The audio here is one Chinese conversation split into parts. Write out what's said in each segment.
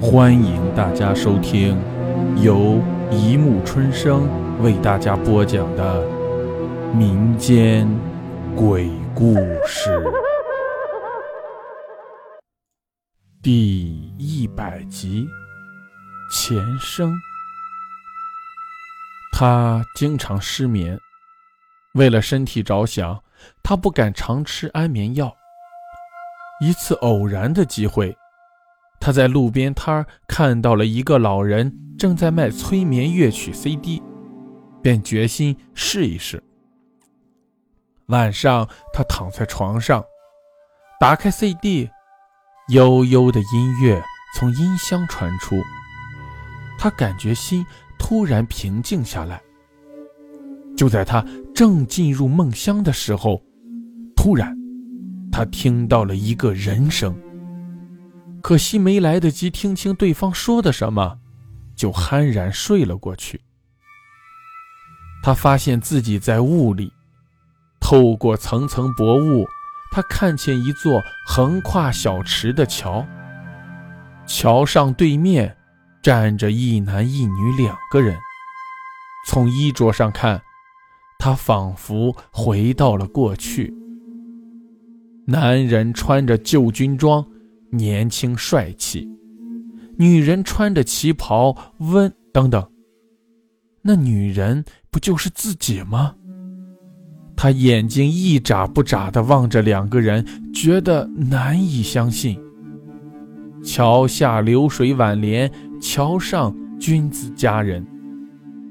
欢迎大家收听由一木春生为大家播讲的民间鬼故事第一百集《前生》。他经常失眠，为了身体着想，他不敢常吃安眠药。一次偶然的机会。他在路边摊看到了一个老人正在卖催眠乐曲 CD，便决心试一试。晚上，他躺在床上，打开 CD，悠悠的音乐从音箱传出，他感觉心突然平静下来。就在他正进入梦乡的时候，突然，他听到了一个人声。可惜没来得及听清对方说的什么，就酣然睡了过去。他发现自己在雾里，透过层层薄雾，他看见一座横跨小池的桥。桥上对面站着一男一女两个人。从衣着上看，他仿佛回到了过去。男人穿着旧军装。年轻帅气，女人穿着旗袍，温等等。那女人不就是自己吗？他眼睛一眨不眨地望着两个人，觉得难以相信。桥下流水挽联，桥上君子佳人，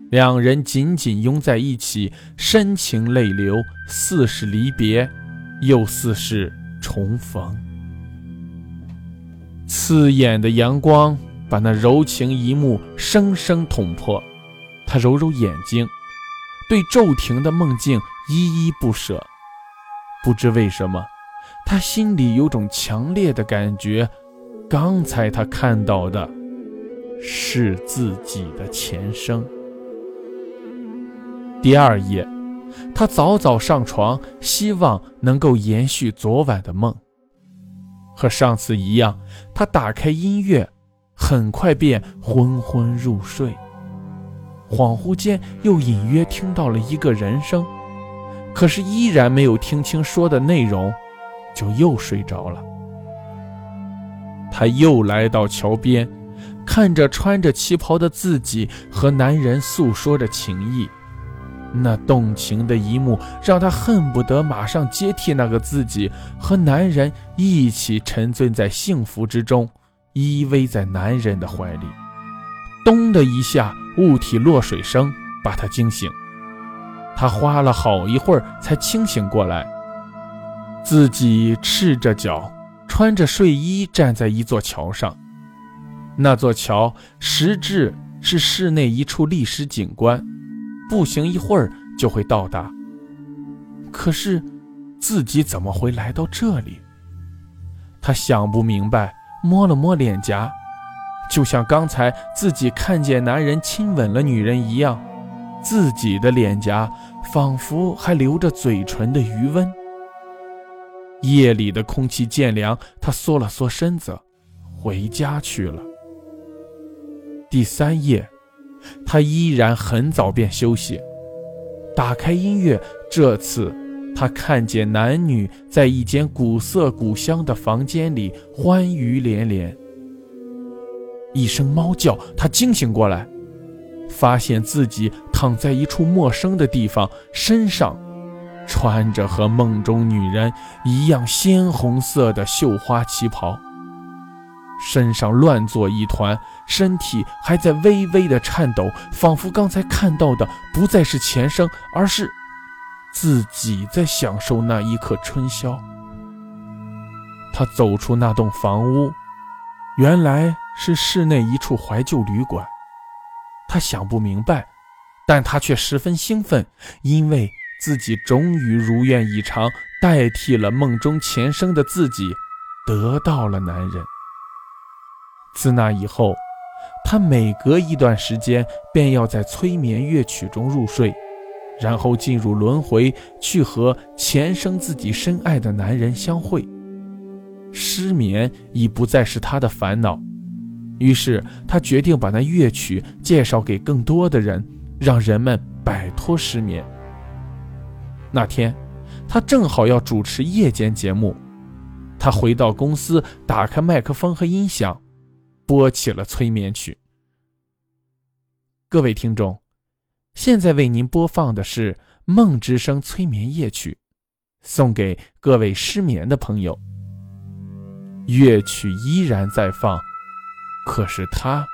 两人紧紧拥在一起，深情泪流，似是离别，又似是重逢。刺眼的阳光把那柔情一幕生生捅破，他揉揉眼睛，对骤停的梦境依依不舍。不知为什么，他心里有种强烈的感觉，刚才他看到的是自己的前生。第二夜，他早早上床，希望能够延续昨晚的梦。和上次一样，他打开音乐，很快便昏昏入睡。恍惚间，又隐约听到了一个人声，可是依然没有听清说的内容，就又睡着了。他又来到桥边，看着穿着旗袍的自己和男人诉说着情谊。那动情的一幕让他恨不得马上接替那个自己，和男人一起沉醉在幸福之中，依偎在男人的怀里。咚的一下，物体落水声把他惊醒。他花了好一会儿才清醒过来，自己赤着脚，穿着睡衣站在一座桥上。那座桥实质是市内一处历史景观。步行一会儿就会到达。可是，自己怎么会来到这里？他想不明白，摸了摸脸颊，就像刚才自己看见男人亲吻了女人一样，自己的脸颊仿佛还留着嘴唇的余温。夜里的空气渐凉，他缩了缩身子，回家去了。第三夜。他依然很早便休息，打开音乐。这次，他看见男女在一间古色古香的房间里欢愉连连。一声猫叫，他惊醒过来，发现自己躺在一处陌生的地方，身上穿着和梦中女人一样鲜红色的绣花旗袍。身上乱作一团，身体还在微微的颤抖，仿佛刚才看到的不再是前生，而是自己在享受那一刻春宵。他走出那栋房屋，原来是市内一处怀旧旅馆。他想不明白，但他却十分兴奋，因为自己终于如愿以偿，代替了梦中前生的自己，得到了男人。自那以后，他每隔一段时间便要在催眠乐曲中入睡，然后进入轮回，去和前生自己深爱的男人相会。失眠已不再是他的烦恼，于是他决定把那乐曲介绍给更多的人，让人们摆脱失眠。那天，他正好要主持夜间节目，他回到公司，打开麦克风和音响，播起了催眠曲。各位听众，现在为您播放的是《梦之声》催眠夜曲，送给各位失眠的朋友。乐曲依然在放。可是他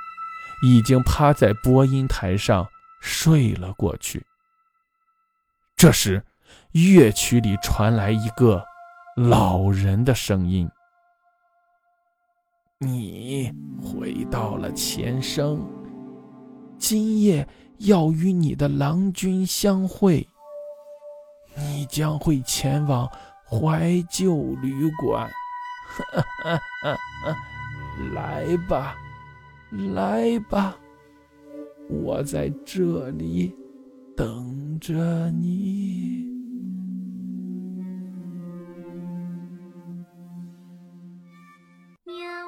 已经趴在播音台上睡了过去。这时，乐曲里传来一个老人的声音：“你回到了前生，今夜要与你的郎君相会。你将会前往怀旧旅馆。来吧。”来吧，我在这里等着你。